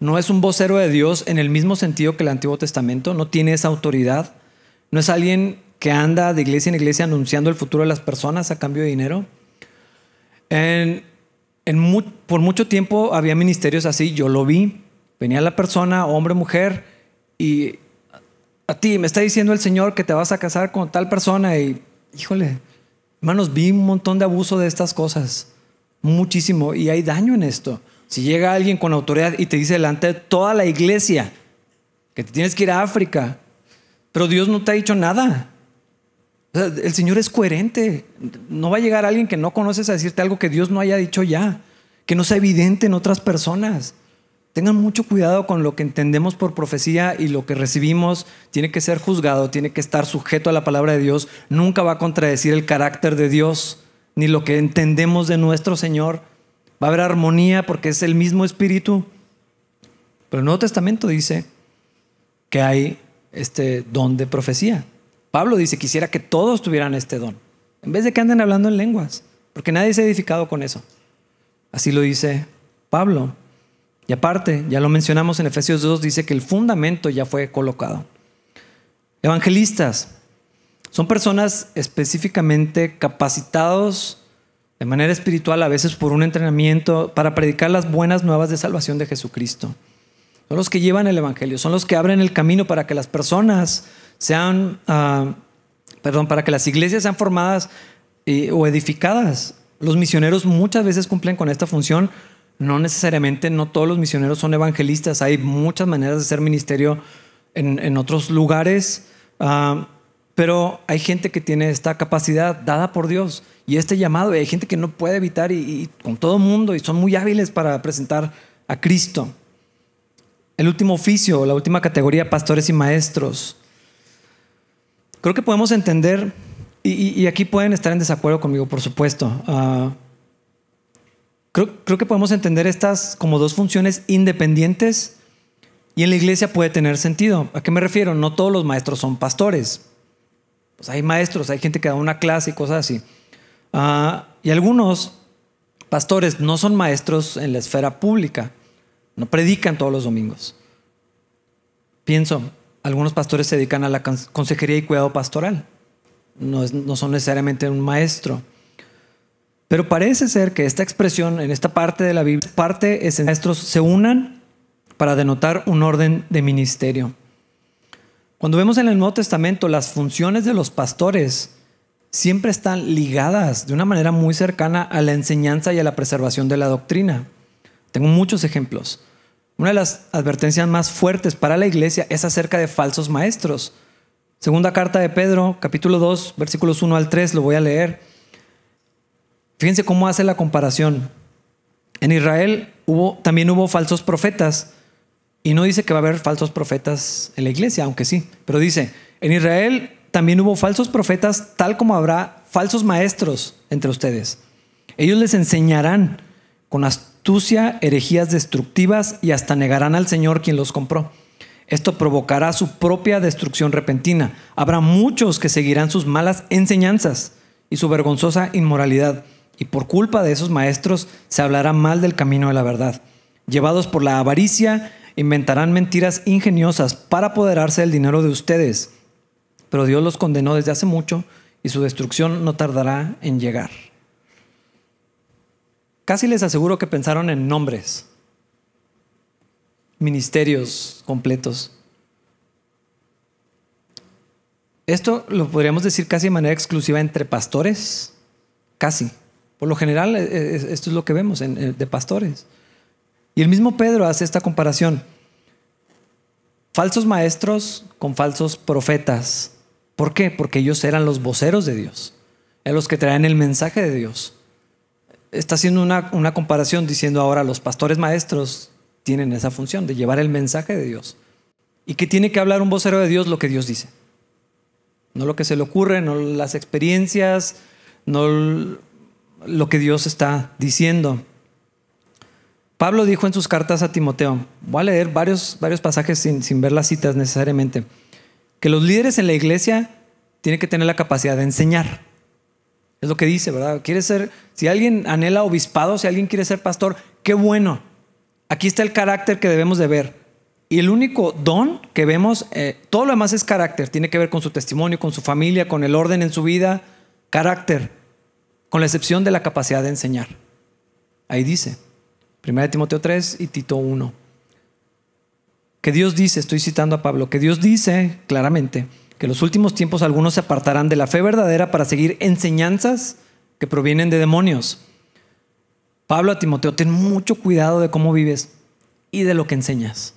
No es un vocero de Dios en el mismo sentido que el Antiguo Testamento. No tiene esa autoridad. No es alguien que anda de iglesia en iglesia anunciando el futuro de las personas a cambio de dinero. Por mucho tiempo había ministerios así, yo lo vi. Venía la persona, hombre, mujer, y a ti, me está diciendo el Señor que te vas a casar con tal persona y, híjole, hermanos, vi un montón de abuso de estas cosas, muchísimo, y hay daño en esto. Si llega alguien con autoridad y te dice delante de toda la iglesia que te tienes que ir a África, pero Dios no te ha dicho nada. El Señor es coherente. No va a llegar alguien que no conoces a decirte algo que Dios no haya dicho ya, que no sea evidente en otras personas. Tengan mucho cuidado con lo que entendemos por profecía y lo que recibimos tiene que ser juzgado, tiene que estar sujeto a la palabra de Dios. Nunca va a contradecir el carácter de Dios ni lo que entendemos de nuestro Señor. Va a haber armonía porque es el mismo espíritu. Pero el Nuevo Testamento dice que hay este don de profecía. Pablo dice, quisiera que todos tuvieran este don, en vez de que anden hablando en lenguas, porque nadie se ha edificado con eso. Así lo dice Pablo. Y aparte, ya lo mencionamos en Efesios 2, dice que el fundamento ya fue colocado. Evangelistas son personas específicamente capacitados de manera espiritual, a veces por un entrenamiento, para predicar las buenas nuevas de salvación de Jesucristo. Son los que llevan el Evangelio, son los que abren el camino para que las personas sean, ah, perdón, para que las iglesias sean formadas o edificadas. Los misioneros muchas veces cumplen con esta función no necesariamente, no todos los misioneros son evangelistas, hay muchas maneras de hacer ministerio en, otros lugares, ah, pero hay gente que tiene esta capacidad dada por Dios y este llamado, y hay gente que no puede evitar y, con todo mundo y son muy hábiles para presentar a Cristo. El último oficio, la última categoría, pastores y maestros. Creo que podemos entender, y, aquí pueden estar en desacuerdo conmigo, por supuesto. Uh, Creo, que podemos entender estas como dos funciones independientes y en la iglesia puede tener sentido. ¿A qué me refiero? No todos los maestros son pastores. Pues hay maestros, hay gente que da una clase y cosas así. Ah, y algunos pastores no son maestros en la esfera pública, no predican todos los domingos. Pienso, algunos pastores se dedican a la consejería y cuidado pastoral, no, son necesariamente un maestro. Pero parece ser que esta expresión en esta parte de la Biblia, parte es que maestros se unan para denotar un orden de ministerio. Cuando vemos en el Nuevo Testamento las funciones de los pastores, siempre están ligadas de una manera muy cercana a la enseñanza y a la preservación de la doctrina. Tengo muchos ejemplos. Una de las advertencias más fuertes para la iglesia es acerca de falsos maestros. Segunda carta de Pedro, capítulo 2, versículos 1 al 3, lo voy a leer. Fíjense cómo hace la comparación. En Israel hubo, también hubo falsos profetas. Y no dice que va a haber falsos profetas en la iglesia, aunque sí. Pero dice, en Israel también hubo falsos profetas, tal como habrá falsos maestros entre ustedes. Ellos les enseñarán con astucia, herejías destructivas y hasta negarán al Señor quien los compró. Esto provocará su propia destrucción repentina. Habrá muchos que seguirán sus malas enseñanzas y su vergonzosa inmoralidad. Y por culpa de esos maestros se hablará mal del camino de la verdad. Llevados por la avaricia, inventarán mentiras ingeniosas para apoderarse del dinero de ustedes. Pero Dios los condenó desde hace mucho y su destrucción no tardará en llegar. Casi les aseguro que pensaron en nombres ministerios completos. Esto lo podríamos decir casi de manera exclusiva entre pastores, casi. Por lo general, eh, esto es lo que vemos eh, de pastores. Y el mismo Pedro hace esta comparación. Falsos maestros con falsos profetas. ¿Por qué? Porque ellos eran los voceros de Dios, eran los que traían el mensaje de Dios. Está haciendo una, una comparación diciendo ahora los pastores maestros tienen esa función de llevar el mensaje de Dios. Y que tiene que hablar un vocero de Dios lo que Dios dice. No lo que se le ocurre, no las experiencias, no lo que Dios está diciendo. Pablo dijo en sus cartas a Timoteo, voy a leer varios, varios pasajes sin, sin ver las citas necesariamente, que los líderes en la iglesia tienen que tener la capacidad de enseñar. Es lo que dice, ¿verdad? Quiere ser, si alguien anhela obispado, si alguien quiere ser pastor, qué bueno. Aquí está el carácter que debemos de ver. Y el único don que vemos, eh, todo lo demás es carácter, tiene que ver con su testimonio, con su familia, con el orden en su vida, carácter, con la excepción de la capacidad de enseñar. Ahí dice, 1 Timoteo 3 y Tito 1. Que Dios dice, estoy citando a Pablo, que Dios dice claramente que los últimos tiempos algunos se apartarán de la fe verdadera para seguir enseñanzas que provienen de demonios Pablo a Timoteo, ten mucho cuidado de cómo vives y de lo que enseñas.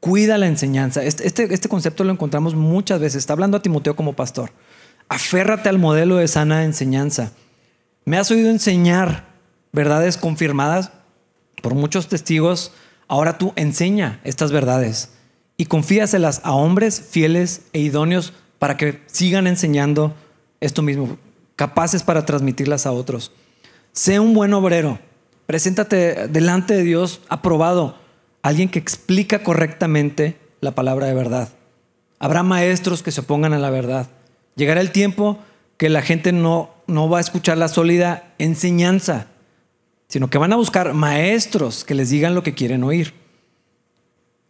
Cuida la enseñanza. Este, este, este, concepto lo encontramos muchas veces. Está hablando a Timoteo como pastor. Aférrate al modelo de sana enseñanza. Me has oído enseñar verdades confirmadas por muchos testigos. Ahora tú enseña estas verdades y confíaselas a hombres fieles e idóneos para que sigan enseñando esto mismo, capaces para transmitirlas a otros. Sé un buen obrero. Preséntate delante de Dios aprobado. Alguien que explica correctamente la palabra de verdad. Habrá maestros que se opongan a la verdad. Llegará el tiempo que la gente no, no va a escuchar la sólida enseñanza, sino que van a buscar maestros que les digan lo que quieren oír.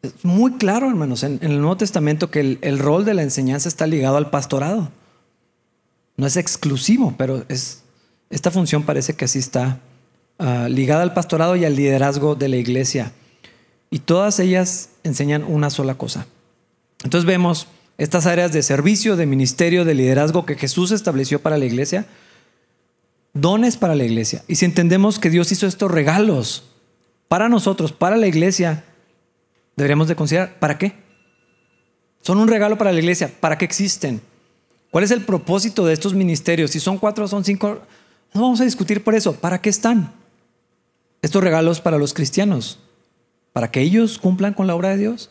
Es muy claro, hermanos, en, el Nuevo Testamento que el, el rol de la enseñanza está ligado al pastorado. No es exclusivo, pero es esta función parece que así está ah, ligada al pastorado y al liderazgo de la iglesia. Y todas ellas enseñan una sola cosa. Entonces vemos estas áreas de servicio, de ministerio, de liderazgo que Jesús estableció para la iglesia, dones para la iglesia. Y si entendemos que Dios hizo estos regalos para nosotros, para la iglesia, deberíamos de considerar, ¿para qué? Son un regalo para la iglesia, ¿para qué existen? ¿Cuál es el propósito de estos ministerios? Si son cuatro, son cinco, no vamos a discutir por eso. ¿Para qué están estos regalos para los cristianos? ¿Para que ellos cumplan con la obra de Dios?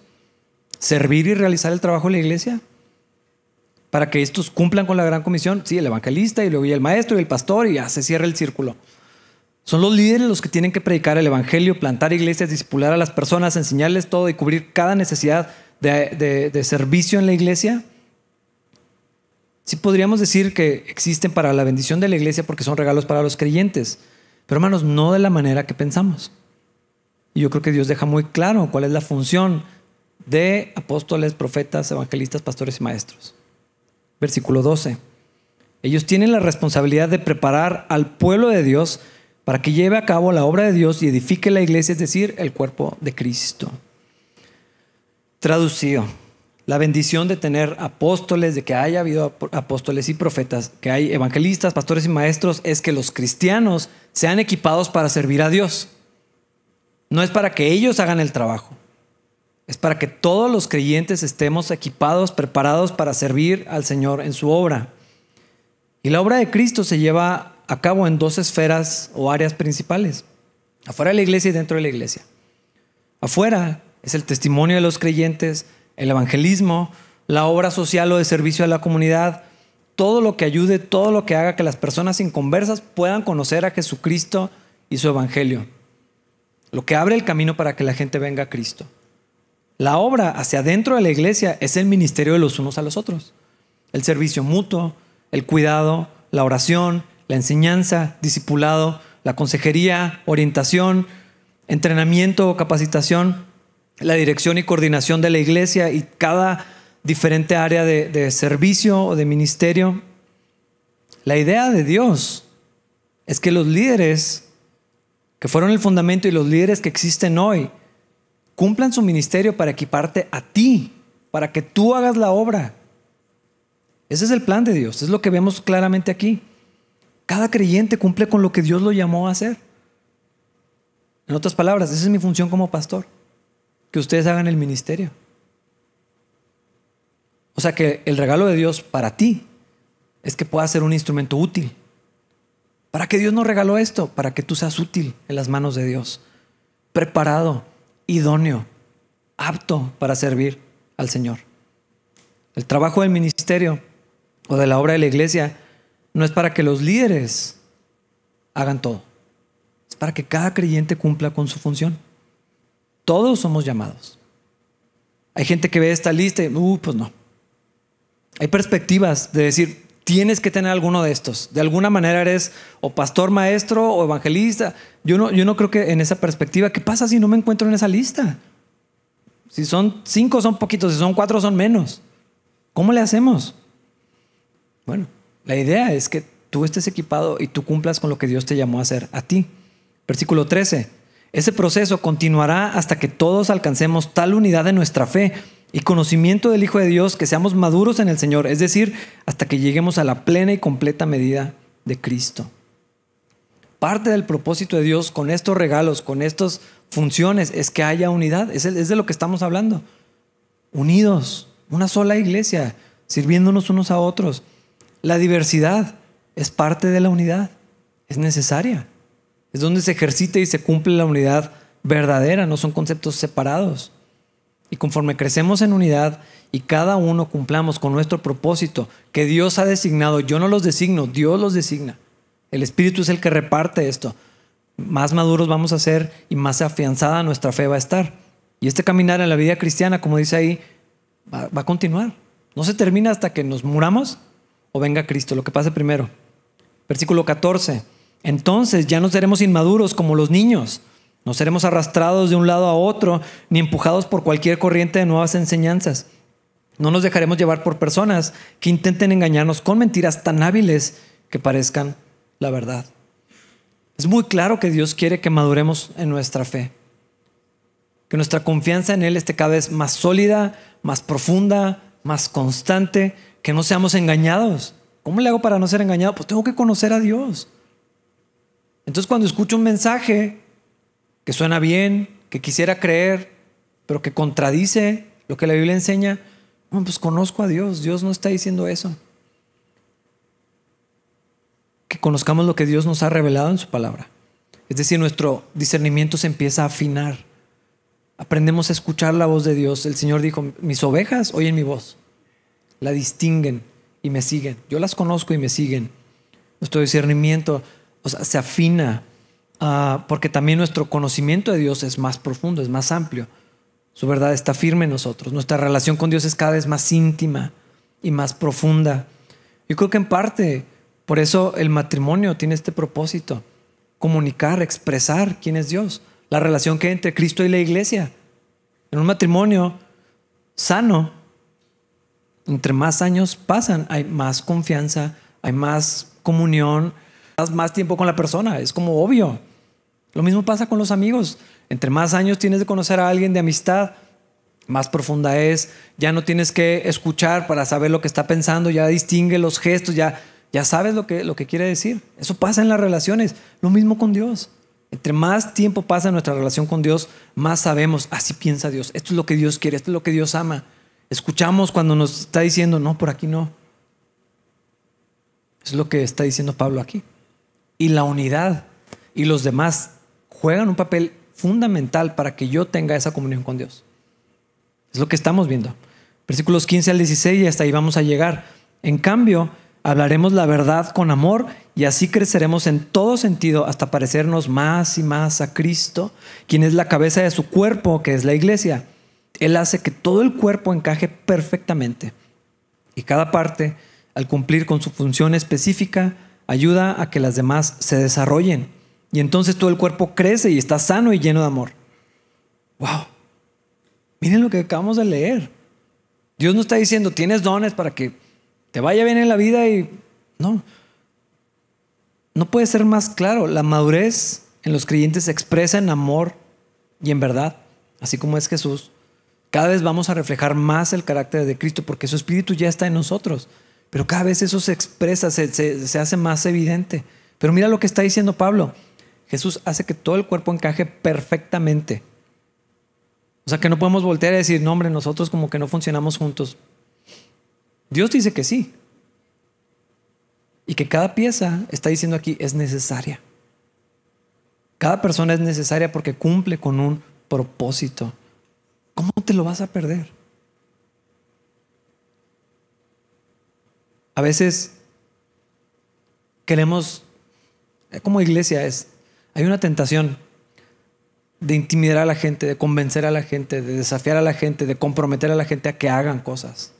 ¿Servir y realizar el trabajo de la iglesia? ¿Para que estos cumplan con la gran comisión? Sí, el evangelista y luego el maestro y el pastor y ya se cierra el círculo. Son los líderes los que tienen que predicar el evangelio, plantar iglesias, discipular a las personas, enseñarles todo y cubrir cada necesidad de, servicio en la iglesia. Sí podríamos decir que existen para la bendición de la iglesia porque son regalos para los creyentes, pero hermanos, no de la manera que pensamos. Y yo creo que Dios deja muy claro cuál es la función de apóstoles, profetas, evangelistas, pastores y maestros. Versículo 12. Ellos tienen la responsabilidad de preparar al pueblo de Dios para que lleve a cabo la obra de Dios y edifique la iglesia, es decir, el cuerpo de Cristo. Traducido la bendición de tener apóstoles, de que haya habido apóstoles y profetas, que hay evangelistas, pastores y maestros, es que los cristianos sean equipados para servir a Dios. No es para que ellos hagan el trabajo, es para que todos los creyentes estemos equipados, preparados para servir al Señor en su obra. Y la obra de Cristo se lleva a cabo en dos esferas o áreas principales, afuera de la iglesia y dentro de la iglesia. Afuera es el testimonio de los creyentes, el evangelismo, la obra social o de servicio a la comunidad, todo lo que ayude, todo lo que haga que las personas inconversas puedan conocer a Jesucristo y su evangelio. lo que abre el camino para que la gente venga a Cristo. La obra hacia adentro de la iglesia es el ministerio de los unos a los otros. El servicio mutuo, el cuidado, la oración, la enseñanza, discipulado, la consejería, orientación, entrenamiento o capacitación, la dirección y coordinación de la iglesia y cada diferente área de, de servicio o de ministerio. La idea de Dios es que los líderes que fueron el fundamento y los líderes que existen hoy cumplan su ministerio para equiparte a ti, para que tú hagas la obra. Ese es el plan de Dios, es lo que vemos claramente aquí. Cada creyente cumple con lo que Dios lo llamó a hacer. En otras palabras, esa es mi función como pastor, que ustedes hagan el ministerio. O sea que el regalo de Dios para ti es que puedas ser un instrumento útil. ¿Para qué Dios nos regaló esto? Para que tú seas útil en las manos de Dios, preparado, idóneo, apto para servir al Señor. El trabajo del ministerio o de la obra de la iglesia no es para que los líderes hagan todo. Es para que cada creyente cumpla con su función. Todos somos llamados. Hay gente que ve esta lista y, uh, pues no. Hay perspectivas de decir, tienes que tener alguno de estos. De alguna manera eres o pastor maestro o evangelista. Yo no, yo no creo que en esa perspectiva, ¿qué pasa si no me encuentro en esa lista? Si son cinco son poquitos, si son cuatro son menos. ¿Cómo le hacemos? Bueno, la idea es que tú estés equipado y tú cumplas con lo que Dios te llamó a hacer a ti. Versículo 13. Ese proceso continuará hasta que todos alcancemos tal unidad de nuestra fe y conocimiento del Hijo de Dios que seamos maduros en el Señor, es decir, hasta que lleguemos a la plena y completa medida de Cristo. Parte del propósito de Dios con estos regalos, con estas funciones, es que haya unidad. Es, de lo que estamos hablando. Unidos, una sola iglesia, sirviéndonos unos a otros. La diversidad es parte de la unidad, es necesaria. Es donde se ejercita y se cumple la unidad verdadera, no son conceptos separados. Y conforme crecemos en unidad y cada uno cumplamos con nuestro propósito que Dios ha designado, yo no los designo, Dios los designa. El Espíritu es el que reparte esto. Más maduros vamos a ser y más afianzada nuestra fe va a estar. Y este caminar en la vida cristiana, como dice ahí, va, va a continuar. No se termina hasta que nos muramos o venga Cristo, lo que pase primero. Versículo 14. Entonces ya no seremos inmaduros como los niños no seremos arrastrados de un lado a otro ni empujados por cualquier corriente de nuevas enseñanzas. No nos dejaremos llevar por personas que intenten engañarnos con mentiras tan hábiles que parezcan la verdad. Es muy claro que Dios quiere que maduremos en nuestra fe, que nuestra confianza en Él esté cada vez más sólida, más profunda, más constante, que no seamos engañados. ¿Cómo le hago para no ser engañado? Pues tengo que conocer a Dios. Entonces cuando escucho un mensaje que suena bien, que quisiera creer, pero que contradice lo que la Biblia enseña, pues conozco a Dios, Dios no está diciendo eso. Que conozcamos lo que Dios nos ha revelado en su palabra. Es decir, nuestro discernimiento se empieza a afinar. Aprendemos a escuchar la voz de Dios. El Señor dijo, mis ovejas oyen mi voz, la distinguen y me siguen. Yo las conozco y me siguen. Nuestro discernimiento se afina Ah, porque también nuestro conocimiento de Dios es más profundo, es más amplio. Su verdad está firme en nosotros. Nuestra relación con Dios es cada vez más íntima y más profunda. Yo creo que en parte por eso el matrimonio tiene este propósito, comunicar, expresar quién es Dios, la relación que hay entre Cristo y la iglesia. En un matrimonio sano, entre más años pasan, hay más confianza, hay más comunión, más tiempo con la persona, es como obvio. Lo mismo pasa con los amigos. Entre más años tienes de conocer a alguien de amistad, más profunda es. Ya no tienes que escuchar para saber lo que está pensando, ya distingue los gestos, ya, ya sabes lo que, lo que quiere decir. Eso pasa en las relaciones. Lo mismo con Dios. Entre más tiempo pasa nuestra relación con Dios, más sabemos, así piensa Dios, esto es lo que Dios quiere, esto es lo que Dios ama. Escuchamos cuando nos está diciendo, no, por aquí no. Es lo que está diciendo Pablo aquí. Y la unidad y los demás juegan un papel fundamental para que yo tenga esa comunión con Dios. Es lo que estamos viendo. Versículos 15 al 16 y hasta ahí vamos a llegar. En cambio, hablaremos la verdad con amor y así creceremos en todo sentido hasta parecernos más y más a Cristo, quien es la cabeza de su cuerpo, que es la iglesia. Él hace que todo el cuerpo encaje perfectamente y cada parte, al cumplir con su función específica, ayuda a que las demás se desarrollen y entonces todo el cuerpo crece y está sano y lleno de amor. ¡Wow! Miren lo que acabamos de leer. Dios no está diciendo, tienes dones para que te vaya bien en la vida y no. No puede ser más claro. La madurez en los creyentes se expresa en amor y en verdad, así como es Jesús. Cada vez vamos a reflejar más el carácter de Cristo porque su espíritu ya está en nosotros. Pero cada vez eso se expresa, se, hace más evidente. Pero mira lo que está diciendo Pablo. Jesús hace que todo el cuerpo encaje perfectamente. O sea que no podemos voltear a decir, no, hombre, nosotros como que no funcionamos juntos. Dios dice que sí. Y que cada pieza, está diciendo aquí, es necesaria. Cada persona es necesaria porque cumple con un propósito. ¿Cómo te lo vas a perder? A veces queremos, como iglesia es, hay una tentación de intimidar a la gente, de convencer a la gente, de desafiar a la gente, de comprometer a la gente a que hagan cosas.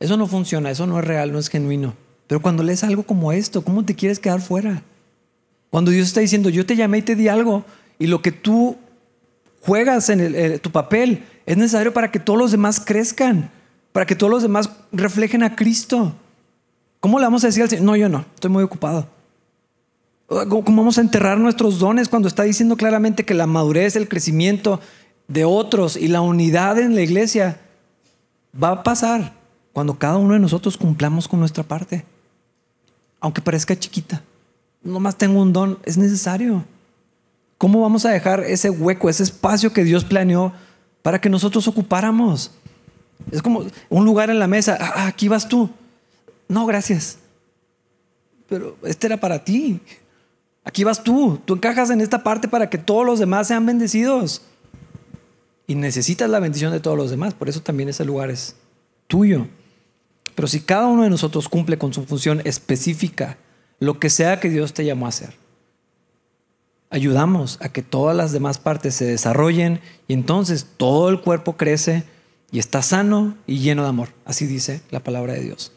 Eso no funciona, eso no es real, no es genuino. Pero cuando lees algo como esto, ¿cómo te quieres quedar fuera? Cuando Dios está diciendo, yo te llamé y te di algo, y lo que tú juegas en tu papel es necesario para que todos los demás crezcan, para que todos los demás reflejen a Cristo. ¿Cómo le vamos a decir al Señor? No, yo no, estoy muy ocupado. ¿Cómo vamos a enterrar nuestros dones cuando está diciendo claramente que la madurez, el crecimiento de otros y la unidad en la iglesia va a pasar cuando cada uno de nosotros cumplamos con nuestra parte. Aunque parezca chiquita. Nomás tengo un don, es necesario. ¿Cómo vamos a dejar ese hueco, ese espacio que Dios planeó para que nosotros ocupáramos? Es como un lugar en la mesa. Ah, ah, aquí vas tú. No, gracias. Pero este era para ti. Aquí vas tú. Tú encajas en esta parte para que todos los demás sean bendecidos. Y necesitas la bendición de todos los demás. Por eso también ese lugar es tuyo. Pero si cada uno de nosotros cumple con su función específica, lo que sea que Dios te llamó a hacer, ayudamos a que todas las demás partes se desarrollen y entonces todo el cuerpo crece y está sano y lleno de amor. Así dice la palabra de Dios.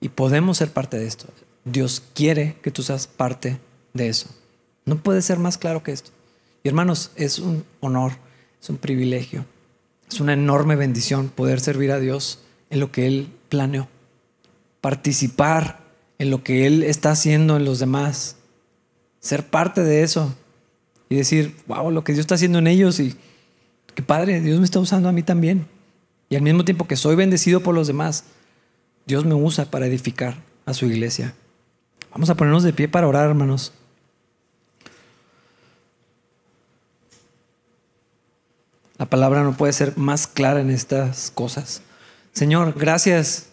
Y podemos ser parte de esto. Dios quiere que tú seas parte de eso. No puede ser más claro que esto. Y hermanos, es un honor, es un privilegio, es una enorme bendición poder servir a Dios en lo que Él planeó, participar en lo que Él está haciendo en los demás, ser parte de eso y decir, wow, lo que Dios está haciendo en ellos y qué padre, Dios me está usando a mí también. Y al mismo tiempo que soy bendecido por los demás, Dios me usa para edificar a su iglesia. Vamos a ponernos de pie para orar, hermanos. La palabra no puede ser más clara en estas cosas. Señor, gracias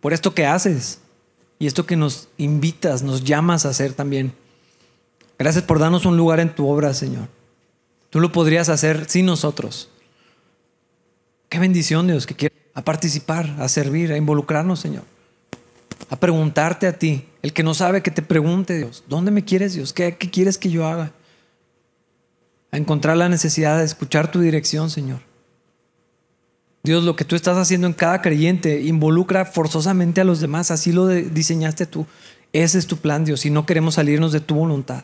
por esto que haces y esto que nos invitas, nos llamas a hacer también. Gracias por darnos un lugar en tu obra, Señor. Tú lo podrías hacer sin nosotros. Qué bendición, Dios, que quiere a participar, a servir, a involucrarnos, Señor. A preguntarte a ti. El que no sabe que te pregunte, Dios, ¿dónde me quieres, Dios? ¿Qué, qué quieres que yo haga? A encontrar la necesidad de escuchar tu dirección, Señor. Dios, lo que tú estás haciendo en cada creyente involucra forzosamente a los demás. Así lo diseñaste tú. Ese es tu plan, Dios. Y no queremos salirnos de tu voluntad.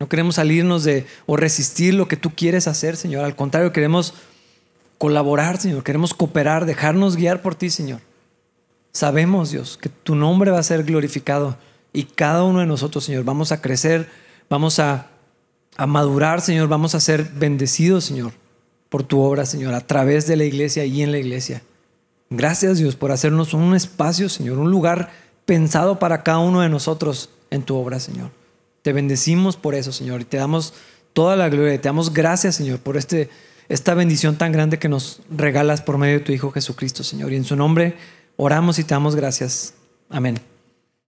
No queremos salirnos de o resistir lo que tú quieres hacer, Señor. Al contrario, queremos colaborar, Señor. Queremos cooperar, dejarnos guiar por ti, Señor. Sabemos, Dios, que tu nombre va a ser glorificado y cada uno de nosotros, Señor, vamos a crecer, vamos a, a madurar, Señor, vamos a ser bendecidos, Señor por tu obra, Señor, a través de la iglesia y en la iglesia. Gracias, Dios, por hacernos un espacio, Señor, un lugar pensado para cada uno de nosotros en tu obra, Señor. Te bendecimos por eso, Señor, y te damos toda la gloria. Y te damos gracias, Señor, por este, esta bendición tan grande que nos regalas por medio de tu Hijo Jesucristo, Señor. Y en su nombre oramos y te damos gracias. Amén.